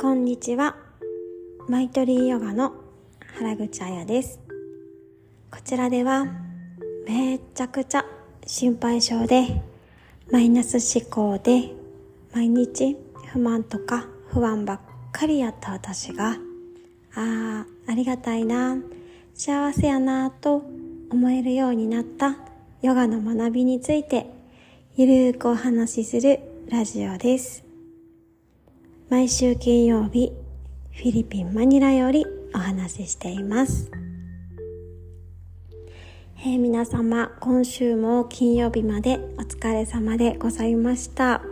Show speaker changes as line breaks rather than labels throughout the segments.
こんにちは。マイトリーヨガの原口彩です。こちらではめちゃくちゃ心配性でマイナス思考で毎日不満とか不安ばっかりやった私があーありがたいな幸せやなと思えるようになったヨガの学びについてゆるーくお話しするラジオです。毎週金曜日、フィリピン・マニラよりお話ししています。えー皆様、今週も金曜日までお疲れ様でございました。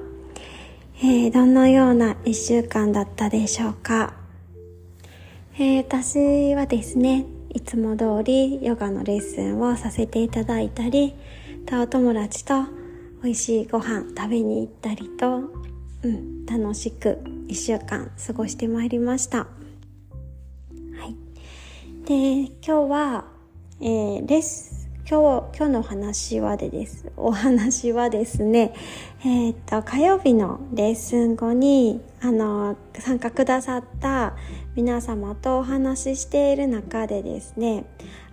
えーどのような一週間だったでしょうか。えー私はですね、いつも通りヨガのレッスンをさせていただいたり、お友達と美味しいご飯食べに行ったりと、うん、楽しく一週間過ごしてまいりました。はい。で、今日は、えー、レッス今日、今日の話はでです。お話はですね、えーっと、火曜日のレッスン後に、あの、参加くださった皆様とお話ししている中でですね、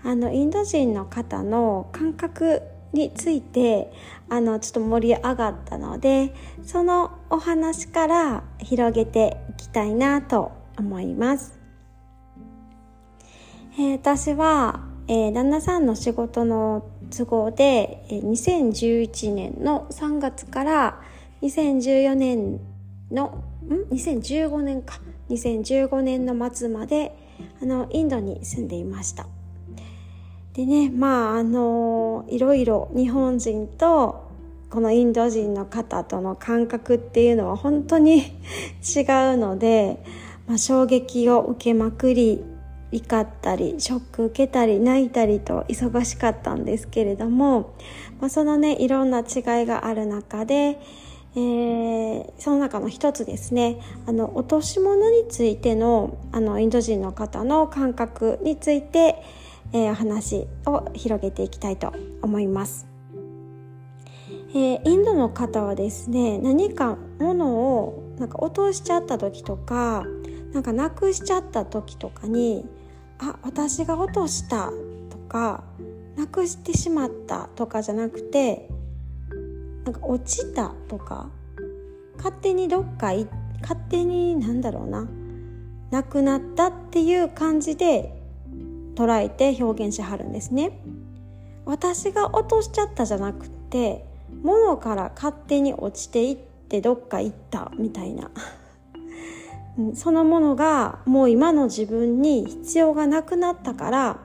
あの、インド人の方の感覚について、あの、ちょっと盛り上がったので、そのお話から広げていきたいなと思います。えー私は、えー旦那さんの仕事の都合で、えー2011年の3月から2014年の、ん ?2015 年か。2015年の末まで、あの、インドに住んでいました。でね、まあ、あのいろいろ日本人とこのインド人の方との感覚っていうのは本当に 違うので、まあ、衝撃を受けまくり怒ったりショック受けたり泣いたりと忙しかったんですけれども、まあ、そのねいろんな違いがある中で、えーその中の一つですねあの落とし物についてのあのインド人の方の感覚について、えーお話を広げていきたいと思います。えーインドの方はですね何か物をなんか落としちゃった時とかなんかなくしちゃった時とかに「あ私が落とした」とか「なくしてしまった」とかじゃなくてなんか落ちたとか勝手にどっかい勝手になんだろうななくなったっていう感じで捉えて表現しはるんですね。私が落としちゃったじゃなくて物から勝手に落ちていってどっか行ったみたいな。う んそのものがもう今の自分に必要がなくなったから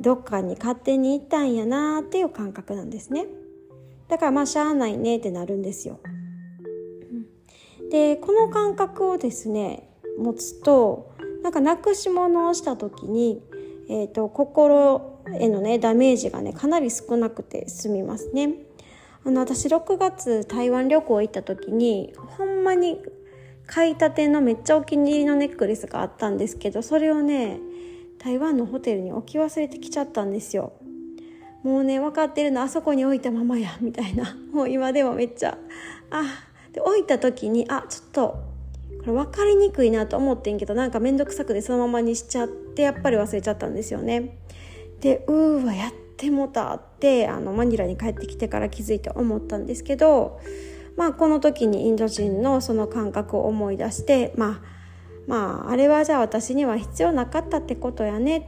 どっかに勝手に行ったんやなっていう感覚なんですね。だからまあしゃあないねってなるんですよ。でこの感覚をですね持つとなんかなくし物をした時に、えー、と心へのねダメージがねかなり少なくて済みますね。あの私6月台湾旅行行った時にほんまに買いたてのめっちゃお気に入りのネックレスがあったんですけどそれをね台湾のホテルに置き忘れてきちゃったんですよ。もうね分かってるのあそこに置いたままやみたいな。もう今でもめっちゃあで置いた時にあちょっとこれ分かりにくいなと思ってんけどなんか面倒くさくてそのままにしちゃってやっぱり忘れちゃったんですよね。でうーわやってもたってあのマニラに帰ってきてから気づいて思ったんですけどまあこの時にインド人のその感覚を思い出してまあまああれはじゃあ私には必要なかったってことやね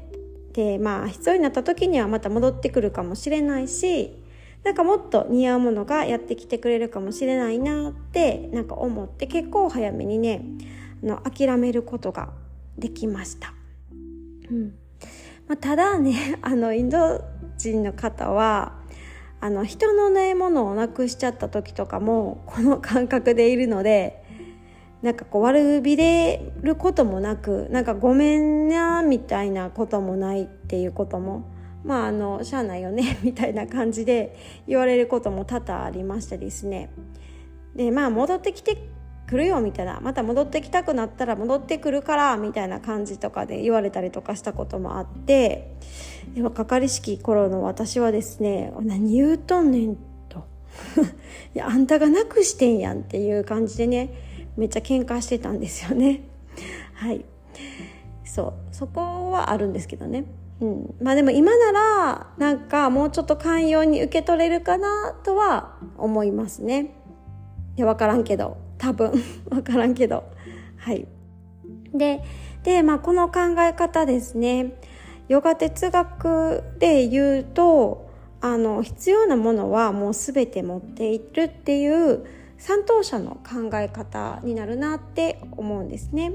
ってまあ必要になった時にはまた戻ってくるかもしれないしなんかもっと似合うものがやってきてくれるかもしれないなってなんか思って結構早めにねあの諦めることができました。うんまあ、ただねあのインド人の方はあの人のねものをなくしちゃった時とかもこの感覚でいるのでなんかこう悪びれることもなくなんかごめんなみたいなこともないっていうこともまああのしゃあないよね みたいな感じで言われることも多々ありましてですね。でまあ戻ってきてくるよみたいな。また戻ってきたくなったら戻ってくるからみたいな感じとかで言われたりとかしたこともあって。かかりしき頃の私はですね何言うとんねんと。いやあんたがなくしてんやんっていう感じでねめっちゃ喧嘩してたんですよね。はい。そう。そこはあるんですけどね。うん、まあでも今ならなんかもうちょっと寛容に受け取れるかなとは思いますね。いや分からんけど。多分。分からんけど。はい。でで、まあ、この考え方ですね。ヨガ哲学で言うとあの必要なものはもう全て持っているっていう三等者の考え方になるなって思うんですね。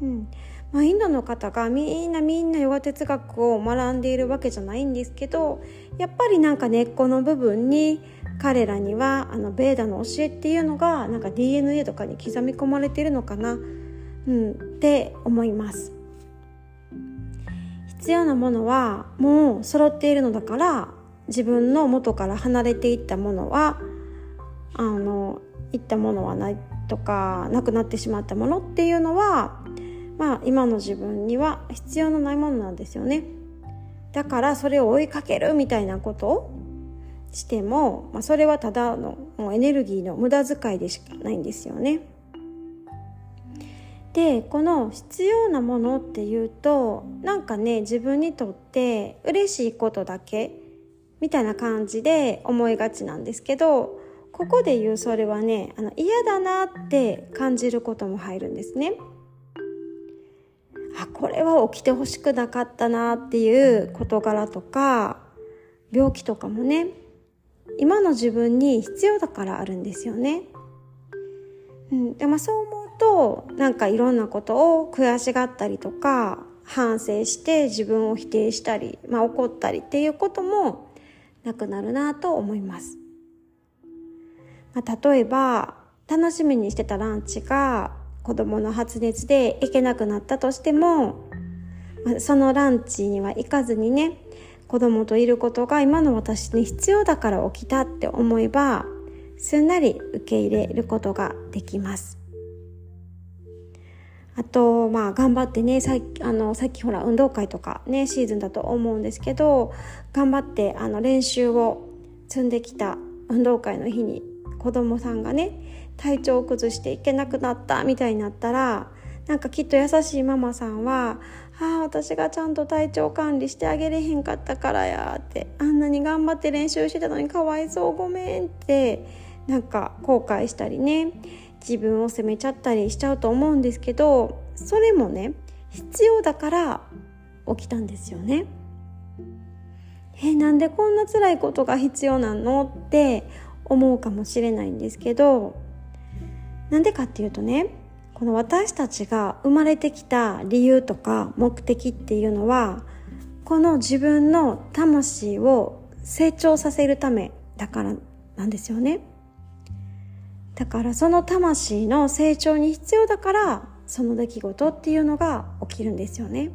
うん。まあ、インドの方がみんなみんなヨガ哲学を学んでいるわけじゃないんですけどやっぱりなんか根っこの部分に彼らにはあのベーダの教えっていうのがなんか DNA とかに刻み込まれてるのかな、うん、って思います。必要なものはもう揃っているのだから自分の元から離れていったものはあのいったものはないとかなくなってしまったものっていうのはまあ今の自分には必要のないものなんですよね。だからそれを追いかけるみたいなことしても、まあ、それはただのもうエネルギーの無駄遣いでしかないんですよね。でこの必要なものっていうとなんかね自分にとって嬉しいことだけみたいな感じで思いがちなんですけどここで言うそれはねあの嫌だなって感じることも入るんですね。あこれは起きてほしくなかったなっていう事柄とか病気とかもね今の自分に必要だからあるんですよね。うん、でもそう思うとなんかいろんなことを悔しがったりとか反省して自分を否定したり、まあ、怒ったりっていうこともなくなるなと思います。まあ、例えば楽しみにしてたランチが子供の発熱で行けなくなったとしても、まあ、そのランチには行かずにね子供といることが今の私に必要だから起きたって思えばすんなり受け入れることができます。あと、まあ、頑張ってねさあのさっきほら運動会とかねシーズンだと思うんですけど頑張ってあの練習を積んできた運動会の日に子供さんがね体調を崩していけなくなったみたいになったらなんかきっと優しいママさんは「ああ私がちゃんと体調管理してあげれへんかったからや」って「あんなに頑張って練習してたのにかわいそうごめん」ってなんか後悔したりね自分を責めちゃったりしちゃうと思うんですけどそれもね必要だから起きたんですよね。えなんでこんな辛いことが必要なの？って思うかもしれないんですけどなんでかっていうとねこの私たちが生まれてきた理由とか目的っていうのはこの自分の魂を成長させるためだからなんですよね。だからその魂の成長に必要だからその出来事っていうのが起きるんですよね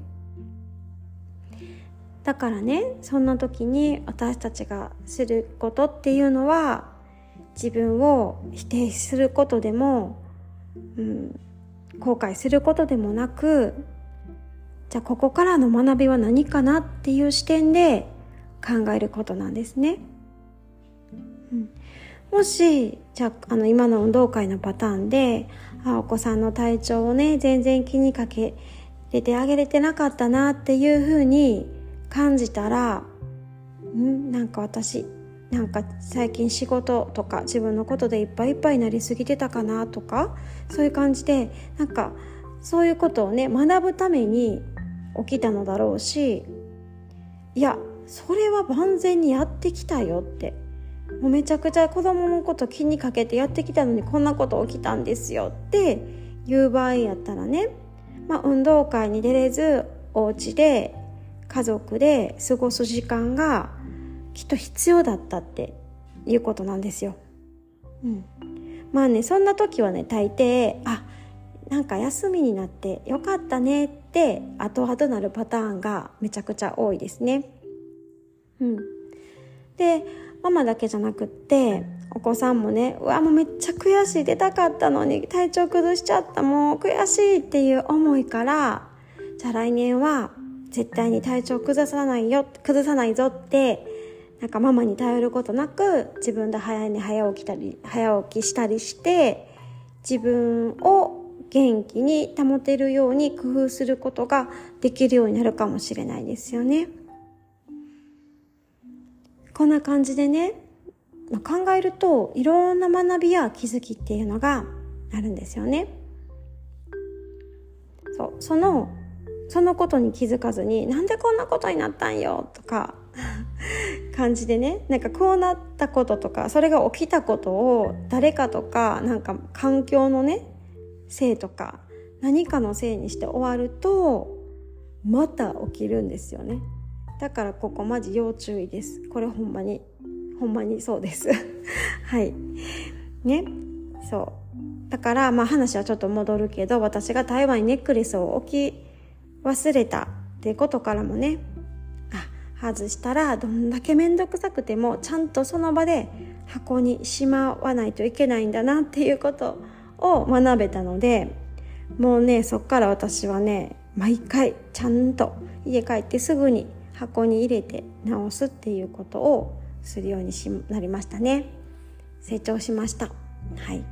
だからねそんな時に私たちがすることっていうのは自分を否定することでも、うん、後悔することでもなくじゃあここからの学びは何かなっていう視点で考えることなんですね。うんもし、じゃあ、の、今の運動会のパターンで、あ、お子さんの体調をね、全然気にかけれてあげれてなかったなっていうふうに感じたら、んなんか私、なんか最近仕事とか自分のことでいっぱいいっぱいになりすぎてたかなとか、そういう感じで、なんか、そういうことをね、学ぶために起きたのだろうし、いや、それは万全にやってきたよって。もうめちゃくちゃ子供のこと気にかけてやってきたのにこんなこと起きたんですよっていう場合やったらね、まあ、運動会に出れずお家で家族で過ごす時間がきっと必要だったっていうことなんですよ。うん、まあねそんな時はね大抵あなんか休みになってよかったねって後々なるパターンがめちゃくちゃ多いですね。うん、でママだけじゃなくってお子さんもねうわもうめっちゃ悔しい出たかったのに体調崩しちゃったもう悔しいっていう思いからじゃあ来年は絶対に体調崩さないよ崩さないぞってなんかママに頼ることなく自分で早寝早起きたり早起きしたりして自分を元気に保てるように工夫することができるようになるかもしれないですよね。こんな感じでね、まあ、考えるといろんな学びや気づきっていうのがあるんですよね。そうそのそのことに気づかずになんでこんなことになったんよとか感じでねなんかこうなったこととかそれが起きたことを誰かとかなんか環境のねせいとか何かのせいにして終わるとまた起きるんですよね。だからここマジ要注意です。これほんまにほんまにそうです。はい。ね。そう。だからまあ話はちょっと戻るけど私が台湾にネックレスを置き忘れたってことからもね外したらどんだけ面倒くさくてもちゃんとその場で箱にしまわないといけないんだなっていうことを学べたのでもうねそっから私はね毎回ちゃんと家帰ってすぐに箱に入れて直すっていうことをするようにしなりましたね。成長しました。はい。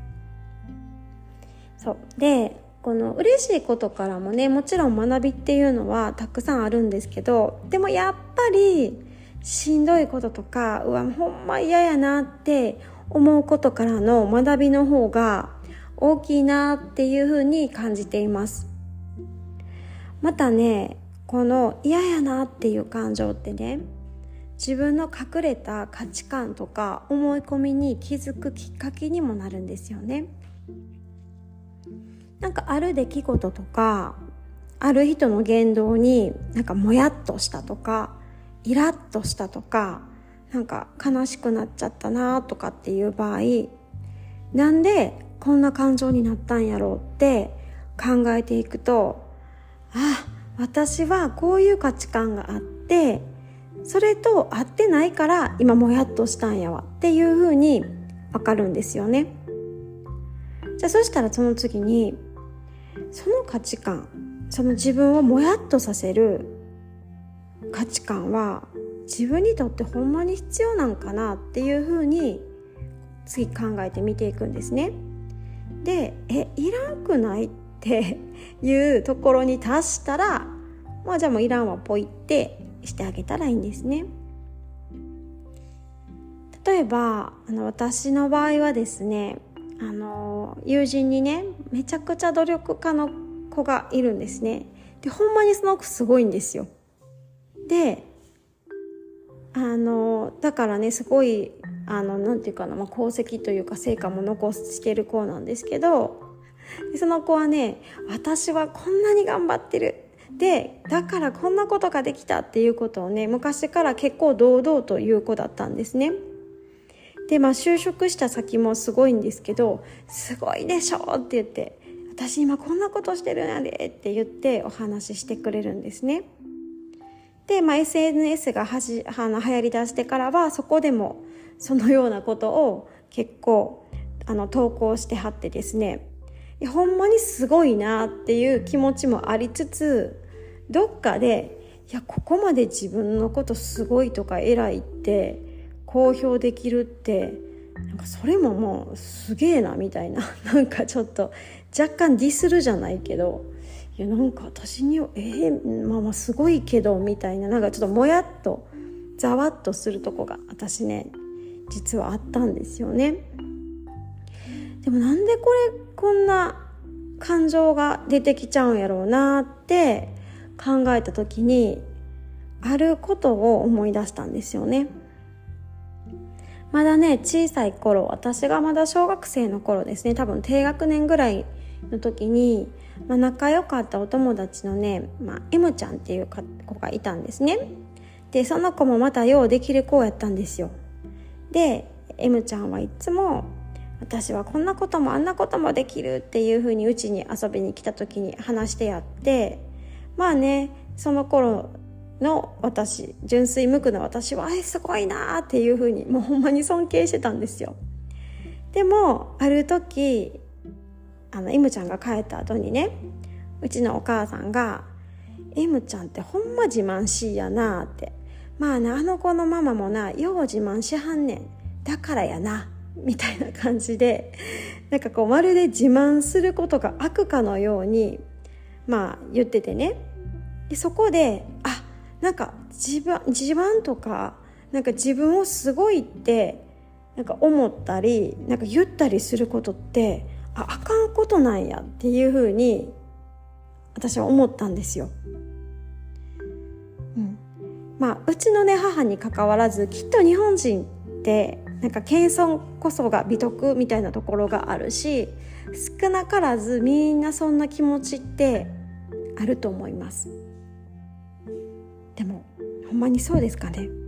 そう。でこの嬉しいことからもねもちろん学びっていうのはたくさんあるんですけどでもやっぱりしんどいこととかうわほんま嫌やなって思うことからの学びの方が大きいなっていうふうに感じています。またねこの嫌やなっていう感情ってね自分の隠れた価値観とか思い込みに気づくきっかけにもなるんですよね。なんかある出来事とかある人の言動になんかもやっとしたとかイラッとしたとかなんか悲しくなっちゃったなとかっていう場合なんでこんな感情になったんやろうって考えていくとあ私はこういう価値観があってそれと合ってないから今もやっとしたんやわっていうふうにわかるんですよね。じゃあそしたらその次にその価値観その自分をもやっとさせる価値観は自分にとってほんまに必要なんかなっていうふうに次考えてみていくんですね。でえいらんくないって いうところに達したらまあじゃあもういらんはポイってしてあげたらいいんですね。例えばあの私の場合はですねあの友人にねめちゃくちゃ努力家の子がいるんですね。でほんまにその子すごいんですよ。であのだからねすごいあのなていうかな、まあ、功績というか成果も残してる子なんですけどその子はね私はこんなに頑張ってる。でだからこんなことができたっていうことをね昔から結構堂々と言う子だったんですね。でまあ就職した先もすごいんですけど「すごいでしょ」って言って「私今こんなことしてるんやで」って言ってお話ししてくれるんですね。で、まあ、SNS がはじあの流行りだしてからはそこでもそのようなことを結構あの投稿してはってですね。ほんまにすごいなっていう気持ちもありつつどっかでいやここまで自分のことすごいとか偉いって公表できるってなんかそれももうすげえなみたいな。なんかちょっと若干ディスるじゃないけど。いやなんか私にえー、まあまあすごいけどみたいななんかちょっともやっとざわっとするとこが私ね実はあったんですよね。でもなんでこれこんな感情が出てきちゃうんやろうなって考えた時にあることを思い出したんですよね。まだね小さい頃私がまだ小学生の頃ですね。多分低学年ぐらいの時に、まあ、仲良かったお友達のね、まあ、M ちゃんっていう子がいたんですね。でその子もまたようできる子やったんですよ。で M ちゃんはいつも私はこんなこともあんなこともできるっていうふうにうちに遊びに来た時に話してやってまあねその頃の私純粋無垢な私はえすごいなーっていうふうにもうほんまに尊敬してたんですよ。でもある時あの M ちゃんが帰った後にねうちのお母さんが「M ちゃんってほんま自慢しいやな」って「まあなあの子のママもなよう自慢しはんねん。だからやな」みたいな感じでなんかこうまるで自慢することが悪かのようにまあ言っててね。でそこであなんか自分自慢とかなんか自分をすごいってなんか思ったりなんか言ったりすることってああかんことなんやっていうふうに私は思ったんですよ。うん、まあうちのね母にかかわらずきっと日本人ってなんか謙遜こそが美徳みたいなところがあるし少なからずみんなそんな気持ちってあると思います。でもほんまにそうですかね。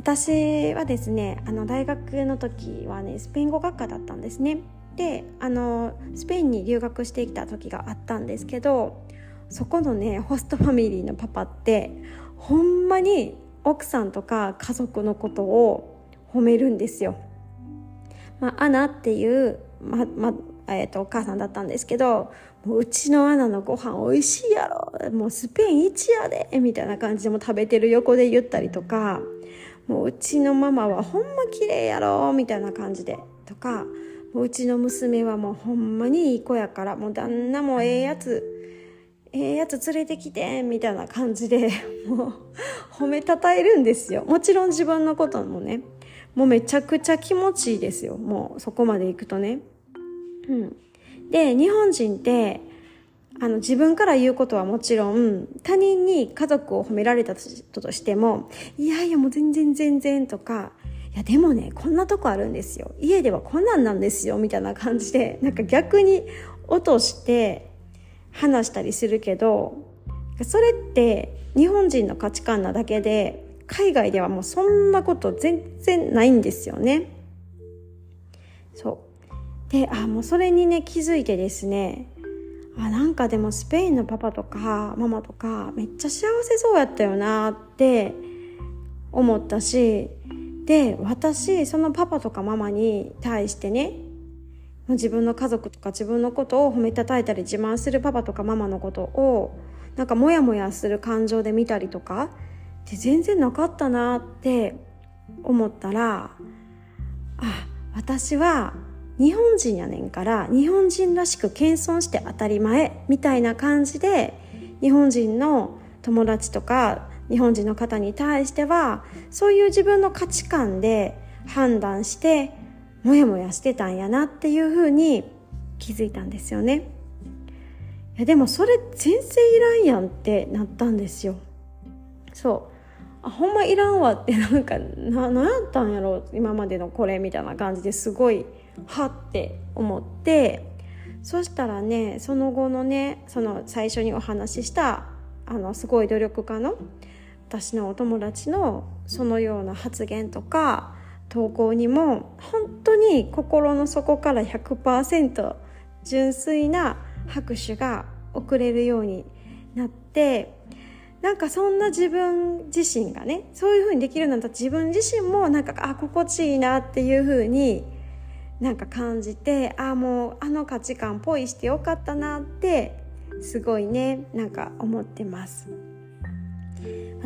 私はですねあの大学の時はねスペイン語学科だったんですねであのスペインに留学してきた時があったんですけどそこのねホストファミリーのパパってほんまに奥さんとか家族のことを褒めるんですよ。まあ、アナっていう、ままえーと、お母さんだったんですけどもううちのアナのご飯美味しいやろもうスペイン一やでみたいな感じでも食べてる横で言ったりとかもううちのママはほんま綺麗やろみたいな感じで。とかもううちの娘はもうほんまにいい子やからもう旦那もええやつええやつ連れてきてみたいな感じで もう褒めたたえるんですよ。もちろん自分のこともね。もうめちゃくちゃ気持ちいいですよ。もうそこまで行くとね。うん。で日本人ってあの自分から言うことはもちろん他人に家族を褒められたとしてもいやいやもう全然全然とかいやでもねこんなとこあるんですよ家ではこんなんなんですよみたいな感じでなんか逆に落として話したりするけどそれって日本人の価値観なだけで海外ではもうそんなこと全然ないんですよね。そうであもうそれにね気づいてですねあなんかでもスペインのパパとかママとかめっちゃ幸せそうやったよなって思ったしで私そのパパとかママに対してね自分の家族とか自分のことを褒めたたえたり自慢するパパとかママのことをなんかモヤモヤする感情で見たりとかで全然なかったなって思ったらあ私は日本人やねんから日本人らしく謙遜して当たり前みたいな感じで日本人の友達とか日本人の方に対してはそういう自分の価値観で判断してモヤモヤしてたんやなっていうふうに気づいたんですよね。いやでもそれ全然いらんやんってなったんですよ。そう。あほんまいらんわってなんかな何やったんやろ今までのこれみたいな感じですごいはって思ってそしたらねその後のねその最初にお話ししたあのすごい努力家の私のお友達のそのような発言とか投稿にも本当に心の底から100%純粋な拍手が送れるようになってなんかそんな自分自身がねそういう風にできるようになった自分自身もなんかあ心地いいなっていう風になんか感じてああもうあの価値観ポイしてよかったなってすごいねなんか思ってます。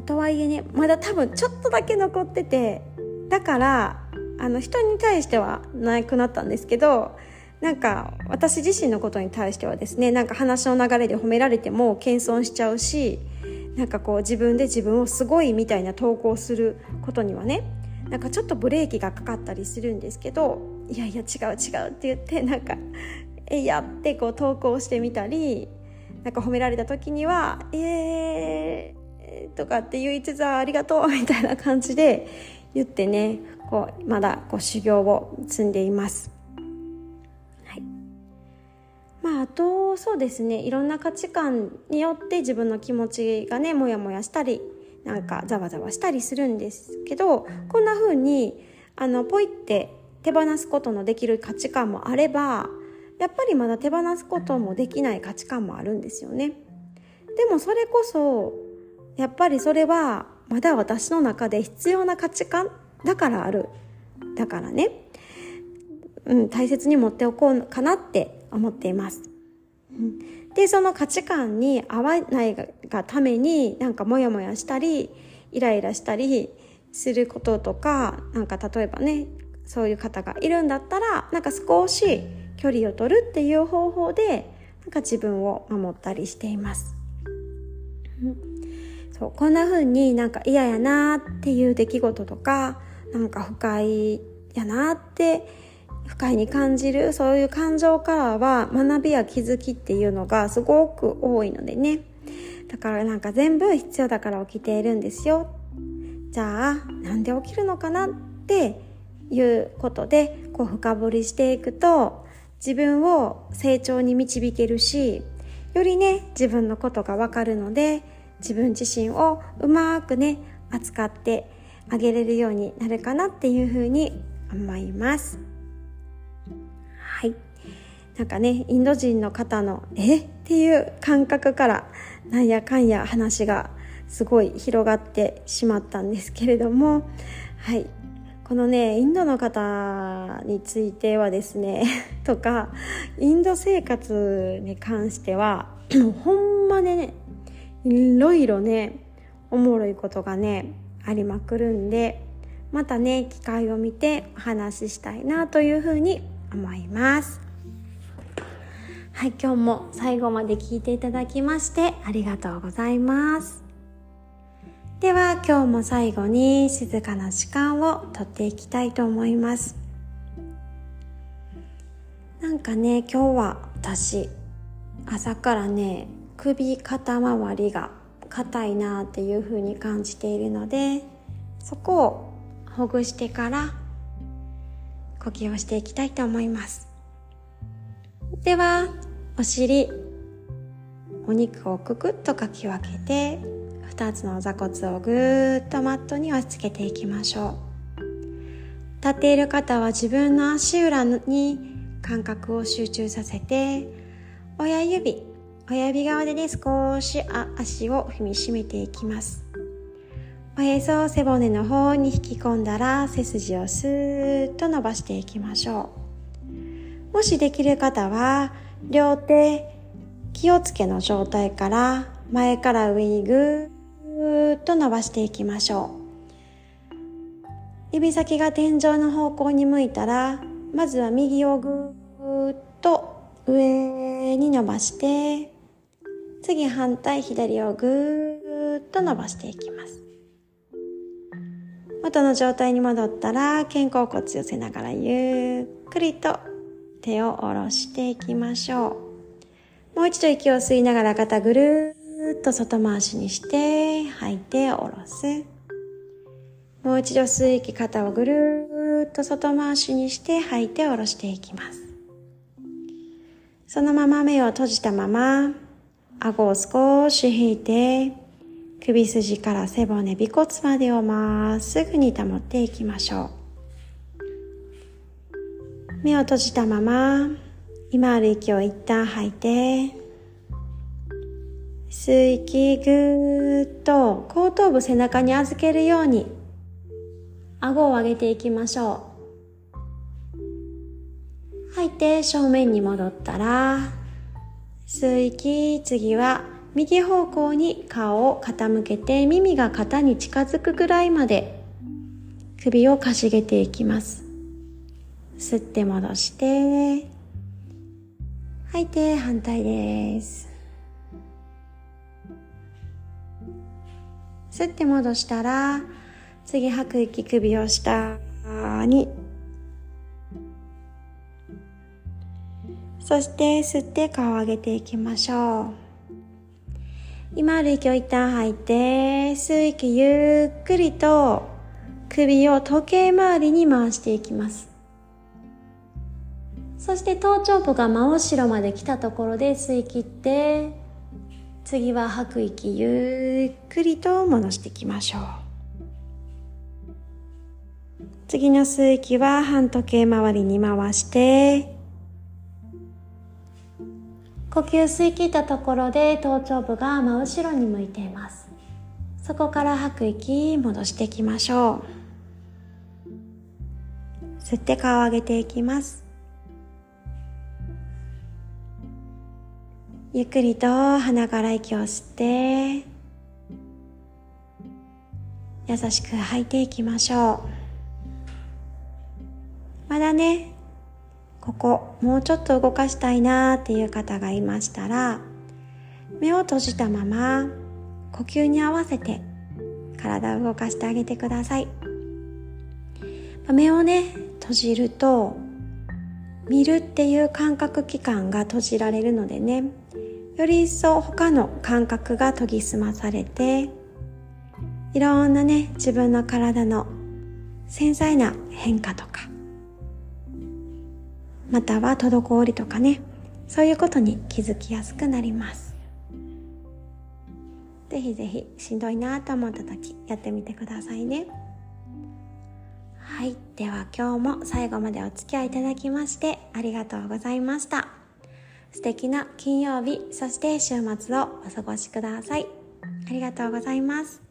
とはいえねまだ多分ちょっとだけ残っててだからあの人に対してはなくなったんですけどなんか私自身のことに対してはですねなんか話の流れで褒められても謙遜しちゃうしなんかこう自分で自分をすごいみたいな投稿することにはねなんかちょっとブレーキがかかったりするんですけどいやいや違う違うって言ってなんかえいやってこう投稿してみたりなんか褒められた時にはえーとかって言いつつありがとうみたいな感じで言ってねこうまだこう修行を積んでいます。まあ、あとそうですねいろんな価値観によって自分の気持ちがねモヤモヤしたりなんかざわざわしたりするんですけどこんな風にあのポイって手放すことのできる価値観もあればやっぱりまだ手放すこともできない価値観もあるんですよね。でもそれこそやっぱりそれはまだ私の中で必要な価値観だからあるだからね、うん、大切に持っておこうかなって思っています。でその価値観に合わないがためになんかモヤモヤしたりイライラしたりすることとかなんか例えばねそういう方がいるんだったらなんか少し距離を取るっていう方法でなんか自分を守ったりしています。そうこんな風になんか嫌やなっていう出来事とかなんか不快やなって不快に感じるそういう感情からは学びや気づきっていうのがすごく多いのでねだからなんか全部必要だから起きているんですよじゃあなんで起きるのかなっていうことでこう深掘りしていくと自分を成長に導けるしよりね自分のことがわかるので自分自身をうまくね扱ってあげれるようになるかなっていうふうに思います。はいなんかねインド人の方の「え？っ?」ていう感覚からなんやかんや話がすごい広がってしまったんですけれどもはいこのねインドの方についてはですね とかインド生活に関しては ほんまねいろいろねおもろいことがねありまくるんでまたね機会を見てお話ししたいなというふうに思います。はい今日も最後まで聞いていただきましてありがとうございます。では今日も最後に静かな時間をとっていきたいと思います。なんかね今日は私朝からね首肩周りが硬いなっていう風に感じているのでそこをほぐしてから呼吸をしていきたいと思います。ではお尻お肉をくくっとかき分けて2つの座骨をぐーっとマットに押し付けていきましょう立っている方は自分の足裏に感覚を集中させて親指親指側でね、少し足を踏みしめていきます。おへそを背骨の方に引き込んだら、背筋をスーッと伸ばしていきましょう。もしできる方は、両手、気をつけの状態から前から上にぐーーっと伸ばしていきましょう。指先が天井の方向に向いたら、まずは右をぐーっと上に伸ばして、次反対左をぐーっと伸ばしていきます元の状態に戻ったら肩甲骨寄せながらゆっくりと手を下ろしていきましょうもう一度息を吸いながら肩ぐるーっと外回しにして吐いて下ろすもう一度吸う息肩をぐるーっと外回しにして吐いて下ろしていきますそのまま目を閉じたまま顎を少し引いて、首筋から背骨、尾骨までをまっすぐに保っていきましょう。目を閉じたまま、今ある息を一旦吐いて、吸う息ぐーっと後頭部背中に預けるように顎を上げていきましょう。吐いて正面に戻ったら吸う息、次は右方向に顔を傾けて耳が肩に近づくぐらいまで首をかしげていきます。吸って戻して、吐いて反対です。吸って戻したら、次吐く息首を下にそして吸って顔を上げていきましょう。今ある息を一旦吐いて、吸う息ゆっくりと首を時計回りに回していきます。そして頭頂部が真後ろまで来たところで吸い切って、次は吐く息ゆっくりと戻していきましょう。次の吸う息は半時計回りに回して、呼吸吸い切ったところで頭頂部が真後ろに向いています。そこから吐く息戻していきましょう。吸って顔を上げていきます。ゆっくりと鼻から息を吸って優しく吐いていきましょう。まだねここもうちょっと動かしたいなーっていう方がいましたら目を閉じたまま呼吸に合わせて体を動かしてあげてください。目をね閉じると見るっていう感覚器官が閉じられるのでねより一層他の感覚が研ぎ澄まされていろんなね自分の体の繊細な変化とかまたは滞りとかねそういうことに気づきやすくなります。ぜひぜひしんどいなと思った時やってみてくださいね。はいでは今日も最後までお付き合いいただきましてありがとうございました。素敵な金曜日そして週末をお過ごしください。ありがとうございます。